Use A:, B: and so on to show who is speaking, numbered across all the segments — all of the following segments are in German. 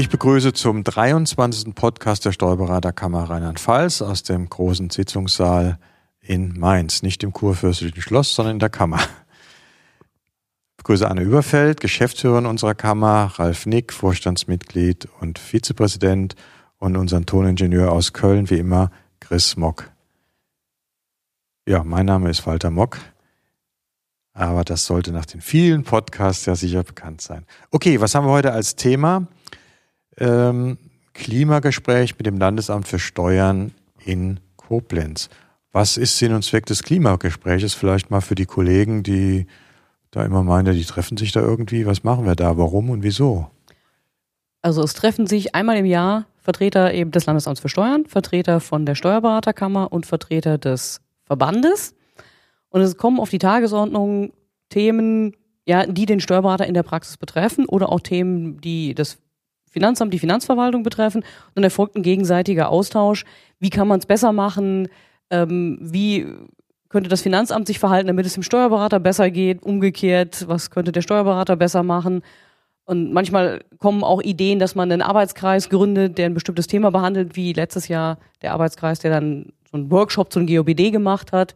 A: Ich begrüße zum 23. Podcast der Steuerberaterkammer Rheinland-Pfalz aus dem großen Sitzungssaal in Mainz. Nicht im Kurfürstlichen Schloss, sondern in der Kammer. Ich begrüße Anne Überfeld, Geschäftsführerin unserer Kammer, Ralf Nick, Vorstandsmitglied und Vizepräsident und unseren Toningenieur aus Köln, wie immer, Chris Mock. Ja, mein Name ist Walter Mock. Aber das sollte nach den vielen Podcasts ja sicher bekannt sein. Okay, was haben wir heute als Thema? Ähm, Klimagespräch mit dem Landesamt für Steuern in Koblenz. Was ist Sinn und Zweck des Klimagespräches? Vielleicht mal für die Kollegen, die da immer meinen, die treffen sich da irgendwie. Was machen wir da? Warum und wieso?
B: Also es treffen sich einmal im Jahr Vertreter eben des Landesamts für Steuern, Vertreter von der Steuerberaterkammer und Vertreter des Verbandes. Und es kommen auf die Tagesordnung Themen, ja, die den Steuerberater in der Praxis betreffen oder auch Themen, die das Finanzamt, die Finanzverwaltung betreffen. Und dann erfolgt ein gegenseitiger Austausch. Wie kann man es besser machen? Ähm, wie könnte das Finanzamt sich verhalten, damit es dem Steuerberater besser geht? Umgekehrt, was könnte der Steuerberater besser machen? Und manchmal kommen auch Ideen, dass man einen Arbeitskreis gründet, der ein bestimmtes Thema behandelt, wie letztes Jahr der Arbeitskreis, der dann so einen Workshop zu einem GOBD gemacht hat.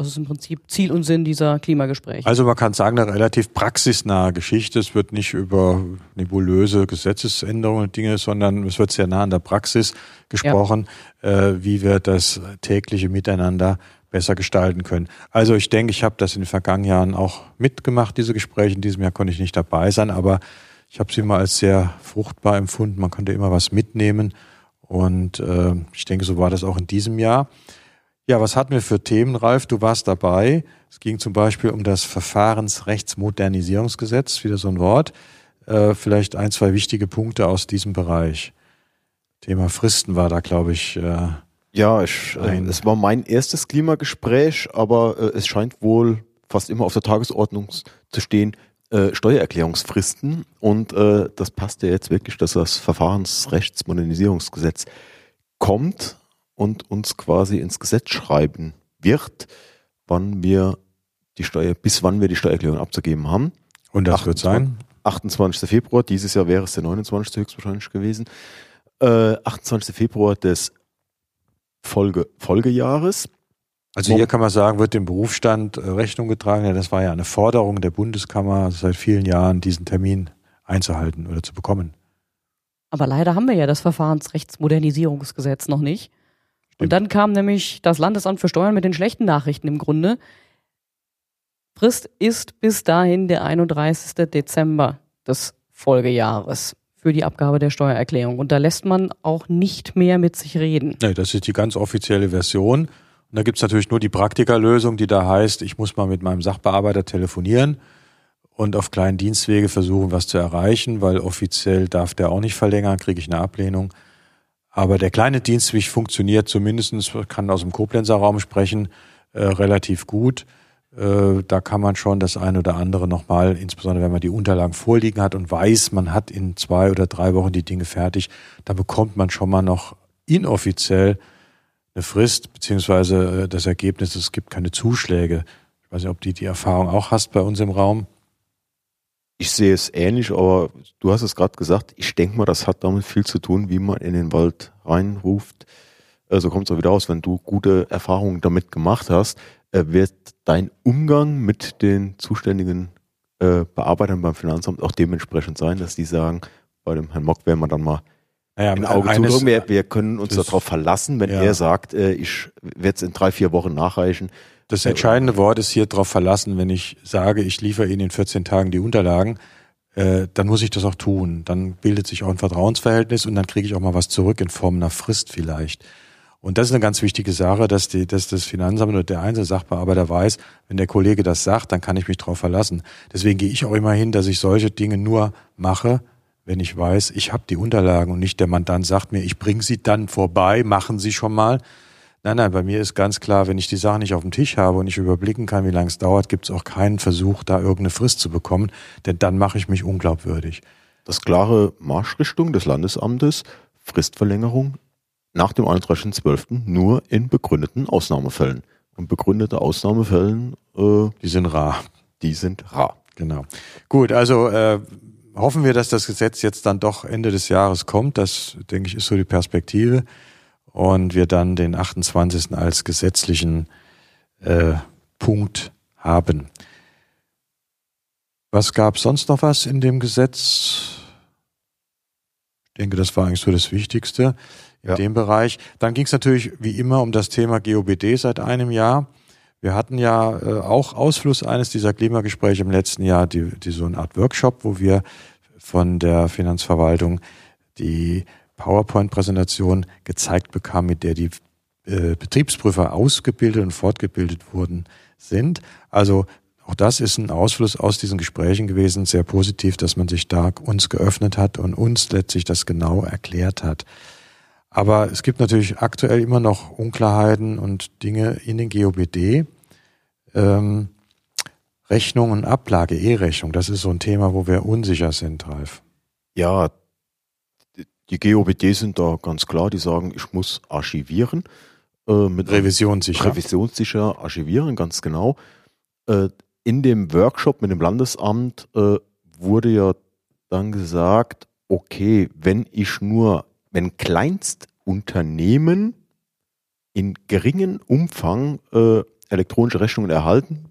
B: Das ist im Prinzip Ziel und Sinn dieser Klimagespräche.
A: Also man kann sagen, eine relativ praxisnahe Geschichte. Es wird nicht über nebulöse Gesetzesänderungen und Dinge, sondern es wird sehr nah an der Praxis gesprochen, ja. äh, wie wir das tägliche Miteinander besser gestalten können. Also ich denke, ich habe das in den vergangenen Jahren auch mitgemacht, diese Gespräche. In diesem Jahr konnte ich nicht dabei sein, aber ich habe sie immer als sehr fruchtbar empfunden. Man konnte immer was mitnehmen und äh, ich denke, so war das auch in diesem Jahr. Ja, was hatten wir für Themen, Ralf? Du warst dabei. Es ging zum Beispiel um das Verfahrensrechtsmodernisierungsgesetz, wieder so ein Wort. Äh, vielleicht ein, zwei wichtige Punkte aus diesem Bereich. Thema Fristen war da, glaube ich. Äh,
C: ja, ich, äh, es war mein erstes Klimagespräch, aber äh, es scheint wohl fast immer auf der Tagesordnung zu stehen, äh, Steuererklärungsfristen. Und äh, das passt ja jetzt wirklich, dass das Verfahrensrechtsmodernisierungsgesetz kommt und uns quasi ins Gesetz schreiben wird, wann wir die Steuer, bis wann wir die Steuererklärung abzugeben haben.
A: Und das 28, wird sein?
C: 28. Februar, dieses Jahr wäre es der 29. höchstwahrscheinlich gewesen. Äh, 28. Februar des Folge, Folgejahres.
A: Also hier kann man sagen, wird dem Berufsstand äh, Rechnung getragen. Ja, das war ja eine Forderung der Bundeskammer seit vielen Jahren, diesen Termin einzuhalten oder zu bekommen.
B: Aber leider haben wir ja das Verfahrensrechtsmodernisierungsgesetz noch nicht. Und dann kam nämlich das Landesamt für Steuern mit den schlechten Nachrichten im Grunde. Frist ist bis dahin der 31. Dezember des Folgejahres für die Abgabe der Steuererklärung. Und da lässt man auch nicht mehr mit sich reden.
A: Nee, das ist die ganz offizielle Version. Und da gibt's natürlich nur die Praktikerlösung, die da heißt, ich muss mal mit meinem Sachbearbeiter telefonieren und auf kleinen Dienstwege versuchen, was zu erreichen, weil offiziell darf der auch nicht verlängern, kriege ich eine Ablehnung. Aber der kleine Dienstweg funktioniert zumindestens, kann aus dem Koblenzer Raum sprechen, äh, relativ gut. Äh, da kann man schon das eine oder andere nochmal, insbesondere wenn man die Unterlagen vorliegen hat und weiß, man hat in zwei oder drei Wochen die Dinge fertig, da bekommt man schon mal noch inoffiziell eine Frist, beziehungsweise äh, das Ergebnis, es gibt keine Zuschläge. Ich weiß nicht, ob du die Erfahrung auch hast bei uns im Raum.
C: Ich sehe es ähnlich, aber du hast es gerade gesagt, ich denke mal, das hat damit viel zu tun, wie man in den Wald reinruft. So also kommt es auch wieder aus, wenn du gute Erfahrungen damit gemacht hast, äh, wird dein Umgang mit den zuständigen äh, Bearbeitern beim Finanzamt auch dementsprechend sein, dass die sagen, bei dem Herrn Mock werden wir dann mal naja, ein Auge zudrücken. Wir, wir können uns darauf verlassen, wenn ja. er sagt, äh, ich werde es in drei, vier Wochen nachreichen,
A: das entscheidende Wort ist hier darauf verlassen, wenn ich sage, ich liefere Ihnen in 14 Tagen die Unterlagen, äh, dann muss ich das auch tun. Dann bildet sich auch ein Vertrauensverhältnis und dann kriege ich auch mal was zurück in Form einer Frist vielleicht. Und das ist eine ganz wichtige Sache, dass, die, dass das Finanzamt oder der einzelne Sachbearbeiter weiß, wenn der Kollege das sagt, dann kann ich mich darauf verlassen. Deswegen gehe ich auch immer hin, dass ich solche Dinge nur mache, wenn ich weiß, ich habe die Unterlagen und nicht der Mandant sagt mir, ich bringe sie dann vorbei, machen Sie schon mal, Nein, nein, bei mir ist ganz klar, wenn ich die Sachen nicht auf dem Tisch habe und ich überblicken kann, wie lange es dauert, gibt es auch keinen Versuch, da irgendeine Frist zu bekommen, denn dann mache ich mich unglaubwürdig.
C: Das klare Marschrichtung des Landesamtes, Fristverlängerung nach dem 31.12. nur in begründeten Ausnahmefällen. Und begründete Ausnahmefällen,
A: äh, die sind rar.
C: Die sind rar.
A: Genau. Gut, also äh, hoffen wir, dass das Gesetz jetzt dann doch Ende des Jahres kommt. Das, denke ich, ist so die Perspektive. Und wir dann den 28. als gesetzlichen äh, Punkt haben. Was gab sonst noch was in dem Gesetz? Ich denke, das war eigentlich so das Wichtigste in ja. dem Bereich. Dann ging es natürlich wie immer um das Thema GOBD seit einem Jahr. Wir hatten ja äh, auch Ausfluss eines dieser Klimagespräche im letzten Jahr, die, die so eine Art Workshop, wo wir von der Finanzverwaltung die PowerPoint-Präsentation gezeigt bekamen, mit der die äh, Betriebsprüfer ausgebildet und fortgebildet wurden sind. Also auch das ist ein Ausfluss aus diesen Gesprächen gewesen, sehr positiv, dass man sich da uns geöffnet hat und uns letztlich das genau erklärt hat. Aber es gibt natürlich aktuell immer noch Unklarheiten und Dinge in den GOBD. Ähm, Rechnung und Ablage, E-Rechnung, das ist so ein Thema, wo wir unsicher sind, Ralf.
C: Ja, die GOBD sind da ganz klar, die sagen, ich muss archivieren.
A: Äh, mit Revisionssicher.
C: Revisionssicher archivieren, ganz genau. Äh, in dem Workshop mit dem Landesamt äh, wurde ja dann gesagt, okay, wenn ich nur wenn Kleinstunternehmen in geringen Umfang äh, elektronische Rechnungen erhalten,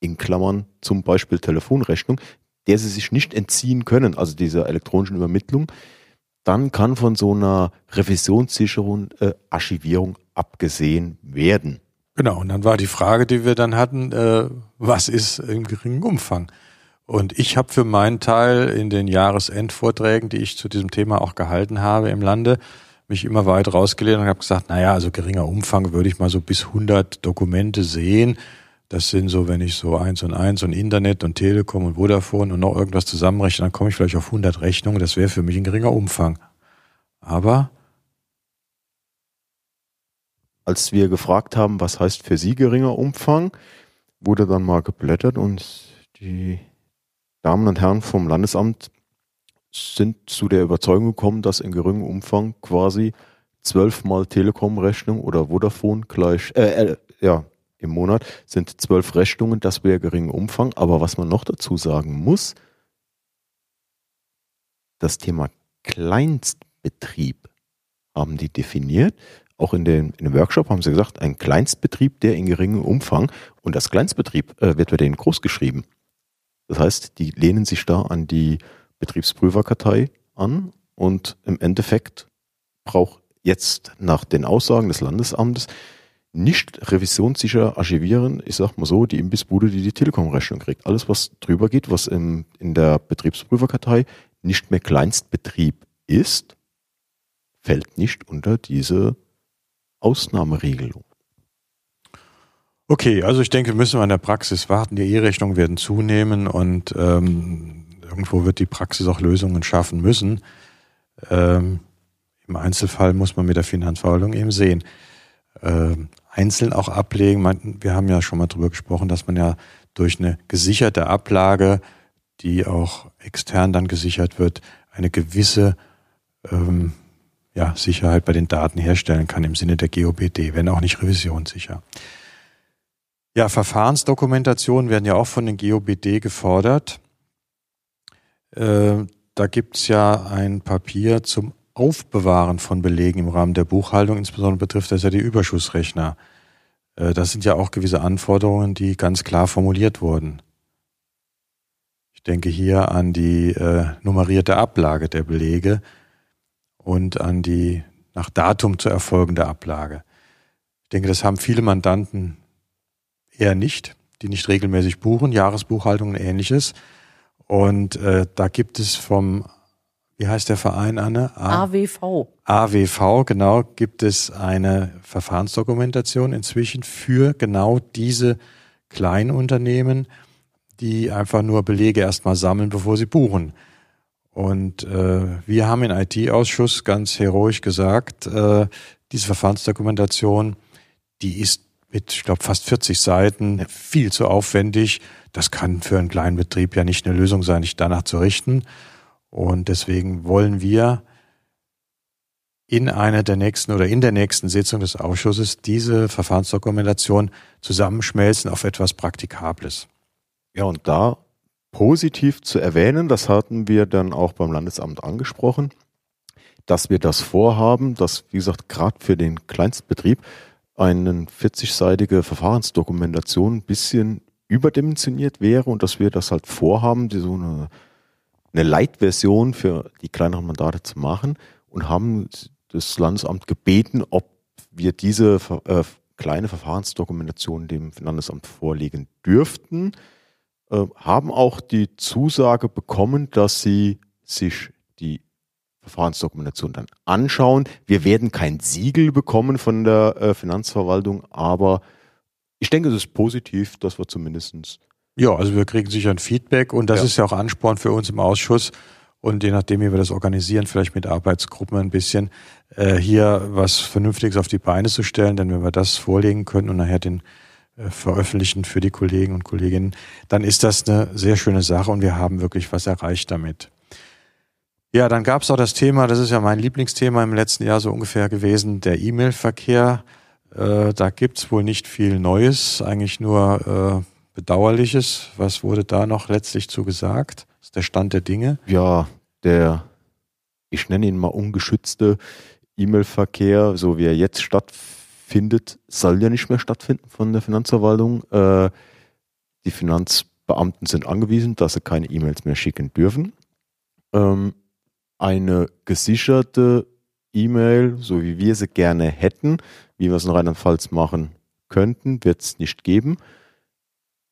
C: in Klammern zum Beispiel Telefonrechnung, der sie sich nicht entziehen können, also dieser elektronischen Übermittlung, dann kann von so einer revisionssicheren äh, Archivierung abgesehen werden.
A: Genau, und dann war die Frage, die wir dann hatten, äh, was ist im geringen Umfang? Und ich habe für meinen Teil in den Jahresendvorträgen, die ich zu diesem Thema auch gehalten habe im Lande, mich immer weit rausgelehnt und habe gesagt, naja, also geringer Umfang würde ich mal so bis 100 Dokumente sehen. Das sind so, wenn ich so eins und eins und Internet und Telekom und Vodafone und noch irgendwas zusammenrechne, dann komme ich vielleicht auf 100 Rechnungen. Das wäre für mich ein geringer Umfang. Aber
C: als wir gefragt haben, was heißt für Sie geringer Umfang, wurde dann mal geblättert und die Damen und Herren vom Landesamt sind zu der Überzeugung gekommen, dass in geringem Umfang quasi zwölfmal Telekom-Rechnung oder Vodafone gleich, äh, äh, ja, im Monat sind zwölf Rechnungen, das wäre geringer Umfang. Aber was man noch dazu sagen muss, das Thema Kleinstbetrieb haben die definiert. Auch in, den, in dem Workshop haben sie gesagt, ein Kleinstbetrieb, der in geringem Umfang und das Kleinstbetrieb äh, wird bei denen groß geschrieben. Das heißt, die lehnen sich da an die Betriebsprüferkartei an und im Endeffekt braucht jetzt nach den Aussagen des Landesamtes nicht revisionssicher archivieren, ich sag mal so, die Imbissbude, die die Telekom-Rechnung kriegt. Alles, was drüber geht, was im, in der Betriebsprüferkartei nicht mehr Kleinstbetrieb ist, fällt nicht unter diese Ausnahmeregelung.
A: Okay, also ich denke, müssen wir in der Praxis warten. Die E-Rechnungen werden zunehmen und ähm, irgendwo wird die Praxis auch Lösungen schaffen müssen. Ähm, Im Einzelfall muss man mit der Finanzverwaltung eben sehen. Ähm, einzeln auch ablegen. Wir haben ja schon mal drüber gesprochen, dass man ja durch eine gesicherte Ablage, die auch extern dann gesichert wird, eine gewisse ähm, ja, Sicherheit bei den Daten herstellen kann im Sinne der GOBD, wenn auch nicht revisionssicher. Ja, Verfahrensdokumentationen werden ja auch von den GOBD gefordert. Äh, da gibt's ja ein Papier zum Aufbewahren von Belegen im Rahmen der Buchhaltung, insbesondere betrifft das ja die Überschussrechner. Äh, das sind ja auch gewisse Anforderungen, die ganz klar formuliert wurden. Ich denke hier an die äh, nummerierte Ablage der Belege und an die nach Datum zu erfolgende Ablage. Ich denke, das haben viele Mandanten eher nicht, die nicht regelmäßig buchen, Jahresbuchhaltung und ähnliches. Und äh, da gibt es vom, wie heißt der Verein, Anne?
B: A AWV.
A: AWV, genau, gibt es eine Verfahrensdokumentation inzwischen für genau diese Kleinunternehmen, die einfach nur Belege erstmal sammeln, bevor sie buchen. Und äh, wir haben im IT-Ausschuss ganz heroisch gesagt, äh, diese Verfahrensdokumentation, die ist mit, ich glaube, fast 40 Seiten, viel zu aufwendig. Das kann für einen kleinen Betrieb ja nicht eine Lösung sein, sich danach zu richten. Und deswegen wollen wir in einer der nächsten oder in der nächsten Sitzung des Ausschusses diese Verfahrensdokumentation zusammenschmelzen auf etwas Praktikables.
C: Ja, und da positiv zu erwähnen, das hatten wir dann auch beim Landesamt angesprochen, dass wir das vorhaben, dass, wie gesagt, gerade für den Kleinstbetrieb eine 40-seitige Verfahrensdokumentation ein bisschen überdimensioniert wäre und dass wir das halt vorhaben, die so eine, eine Leitversion für die kleineren Mandate zu machen und haben das Landesamt gebeten, ob wir diese äh, kleine Verfahrensdokumentation dem Finanzamt vorlegen dürften, äh, haben auch die Zusage bekommen, dass sie sich die Verfahrensdokumentation dann anschauen. Wir werden kein Siegel bekommen von der äh, Finanzverwaltung, aber ich denke, es ist positiv, dass wir zumindestens
A: ja, also wir kriegen sicher ein Feedback und das
C: Ja.
A: ist ja auch Ansporn für uns im Ausschuss. Und je nachdem, wie wir das organisieren, vielleicht mit Arbeitsgruppen ein bisschen, äh, hier was Vernünftiges auf die Beine zu stellen. Denn wenn wir das vorlegen können und nachher den äh, veröffentlichen für die Kollegen und Kolleginnen, dann ist das eine sehr schöne Sache und wir haben wirklich was erreicht damit. Ja, dann gab es auch das Thema, das ist ja mein Lieblingsthema im letzten Jahr so ungefähr gewesen, der E-Mail-Verkehr. Äh, da gibt's wohl nicht viel Neues, eigentlich nur äh, Bedauerliches. Was wurde da noch letztlich zu gesagt? Das ist der Stand der Dinge.
C: ja, der, ich nenne ihn mal ungeschützte E-Mail-Verkehr, so wie er jetzt stattfindet, soll ja nicht mehr stattfinden von der Finanzverwaltung. Äh, die Finanzbeamten sind angewiesen, dass sie keine E-Mails mehr schicken dürfen. Ähm, eine gesicherte E-Mail, so wie wir sie gerne hätten, wie wir es in Rheinland-Pfalz machen könnten, wird es nicht geben.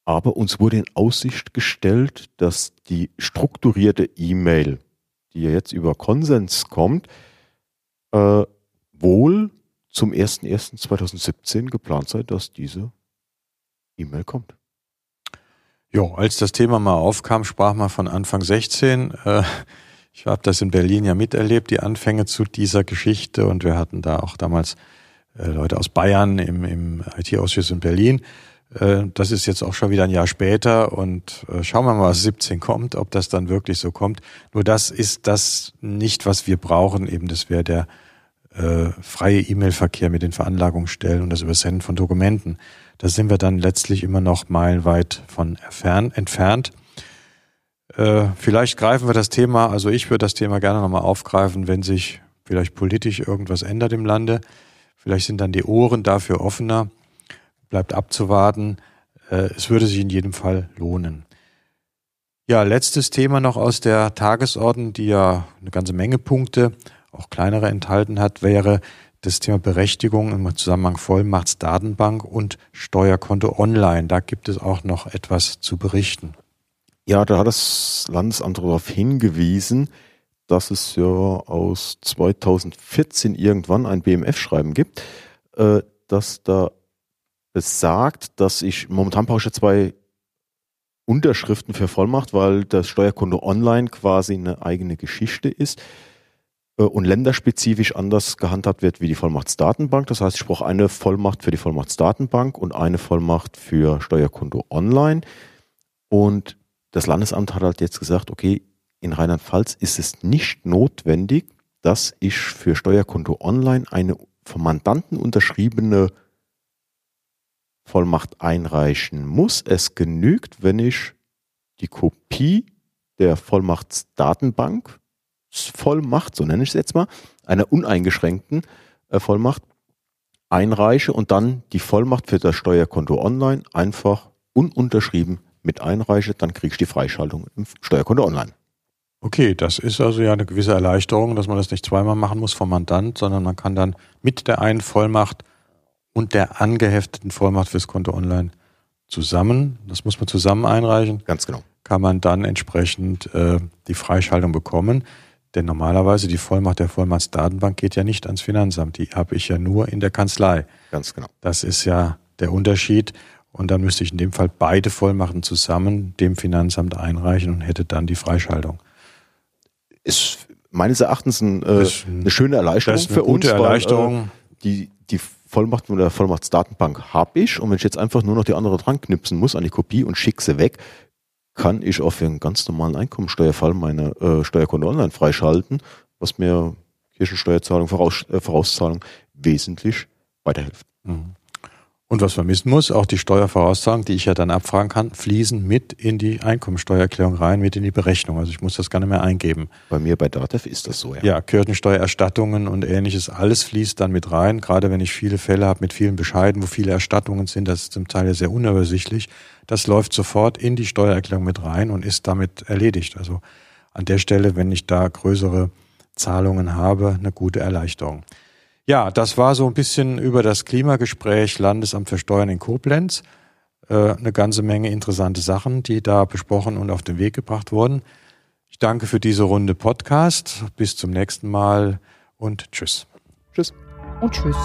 C: Aber uns wurde in Aussicht gestellt, dass die strukturierte E-Mail, die ja jetzt über Konsens kommt, äh, wohl zum 01.01.2017 geplant sei, dass diese E-Mail kommt.
A: Jo, als das Thema mal aufkam, sprach man von Anfang 16. Äh, ich habe das in Berlin ja miterlebt, die Anfänge zu dieser Geschichte. Und wir hatten da auch damals äh, Leute aus Bayern im, im IT-Ausschuss in Berlin. Äh, das ist jetzt auch schon wieder ein Jahr später. Und äh, schauen wir mal, was 17 kommt, ob das dann wirklich so kommt. Nur das ist das nicht, was wir brauchen. Eben, das wäre der äh, freie E-Mail-Verkehr mit den Veranlagungsstellen und das Übersenden von Dokumenten. Da sind wir dann letztlich immer noch meilenweit von entfernt. Äh, vielleicht greifen wir das Thema, also ich würde das Thema gerne nochmal aufgreifen, wenn sich vielleicht politisch irgendwas ändert im Lande. Vielleicht sind dann die Ohren dafür offener. Bleibt abzuwarten. Äh, es würde sich in jedem Fall lohnen. Ja, letztes Thema noch aus der Tagesordnung, die ja eine ganze Menge Punkte, auch kleinere enthalten hat, wäre das Thema Berechtigung im Zusammenhang Vollmachtsdatenbank und Steuerkonto online. Da gibt es auch noch etwas zu berichten.
C: Ja, da hat das Landesamt darauf hingewiesen, dass es ja aus 2014 irgendwann ein BMF-Schreiben gibt, äh, das da besagt, dass ich, momentan brauche ich zwei Unterschriften für Vollmacht, weil das Steuerkonto online quasi eine eigene Geschichte ist äh, und länderspezifisch anders gehandhabt wird wie die Vollmachtsdatenbank. Das heißt, ich brauche eine Vollmacht für die Vollmachtsdatenbank und eine Vollmacht für Steuerkonto online. Und das Landesamt hat halt jetzt gesagt, okay, in Rheinland-Pfalz ist es nicht notwendig, dass ich für Steuerkonto online eine vom Mandanten unterschriebene Vollmacht einreichen muss. Es genügt, wenn ich die Kopie der Vollmachtsdatenbank Vollmacht, so nenne ich es jetzt mal, einer uneingeschränkten äh, Vollmacht einreiche und dann die Vollmacht für das Steuerkonto online einfach ununterschrieben mit einreiche, dann kriege ich die Freischaltung im Steuerkonto online.
A: Okay, das ist also ja eine gewisse Erleichterung, dass man das nicht zweimal machen muss vom Mandant, sondern man kann dann mit der einen Vollmacht und der angehefteten Vollmacht fürs Konto online zusammen, das muss man zusammen einreichen,
C: Ganz genau.
A: kann man dann entsprechend äh, die Freischaltung bekommen. Denn normalerweise die Vollmacht der Vollmachtsdatenbank geht ja nicht ans Finanzamt, die habe ich ja nur in der Kanzlei.
C: Ganz genau.
A: Das ist ja der Unterschied. Und dann müsste ich in dem Fall beide Vollmachten zusammen dem Finanzamt einreichen und hätte dann die Freischaltung.
C: Ist meines Erachtens ein, äh, eine schöne Erleichterung
A: Das ist eine
C: für
A: gute
C: uns. weil,
A: Erleichterung.
C: Äh, die, die Vollmacht von der Vollmachtsdatenbank habe ich und wenn ich jetzt einfach nur noch die andere dran knipsen muss an die Kopie und schicke sie weg, kann ich für einen ganz normalen Einkommensteuerfall meine äh, Steuerkonto online freischalten, was mir Kirchensteuerzahlung, Voraus, äh, Vorauszahlung wesentlich weiterhilft.
A: Mhm. Und was man wissen muss, auch die Steuervoraussagen, die ich ja dann abfragen kann, fließen mit in die Einkommensteuererklärung rein, mit in die Berechnung. Also ich muss das gar nicht mehr eingeben.
C: Bei mir bei Datev ist das so, ja.
A: Ja, Kirchensteuererstattungen und ähnliches, alles fließt dann mit rein. Gerade wenn ich viele Fälle habe mit vielen Bescheiden, wo viele Erstattungen sind, das ist zum Teil sehr unübersichtlich. Das läuft sofort in die Steuererklärung mit rein und ist damit erledigt. Also an der Stelle, wenn ich da größere Zahlungen habe, eine gute Erleichterung. Ja, das war so ein bisschen über das Klimagespräch Landesamt für Steuern in Koblenz. Äh, eine ganze Menge interessante Sachen, die da besprochen und auf den Weg gebracht wurden. Ich danke für diese Runde Podcast. Bis zum nächsten Mal und tschüss.
C: Tschüss.
B: Und tschüss.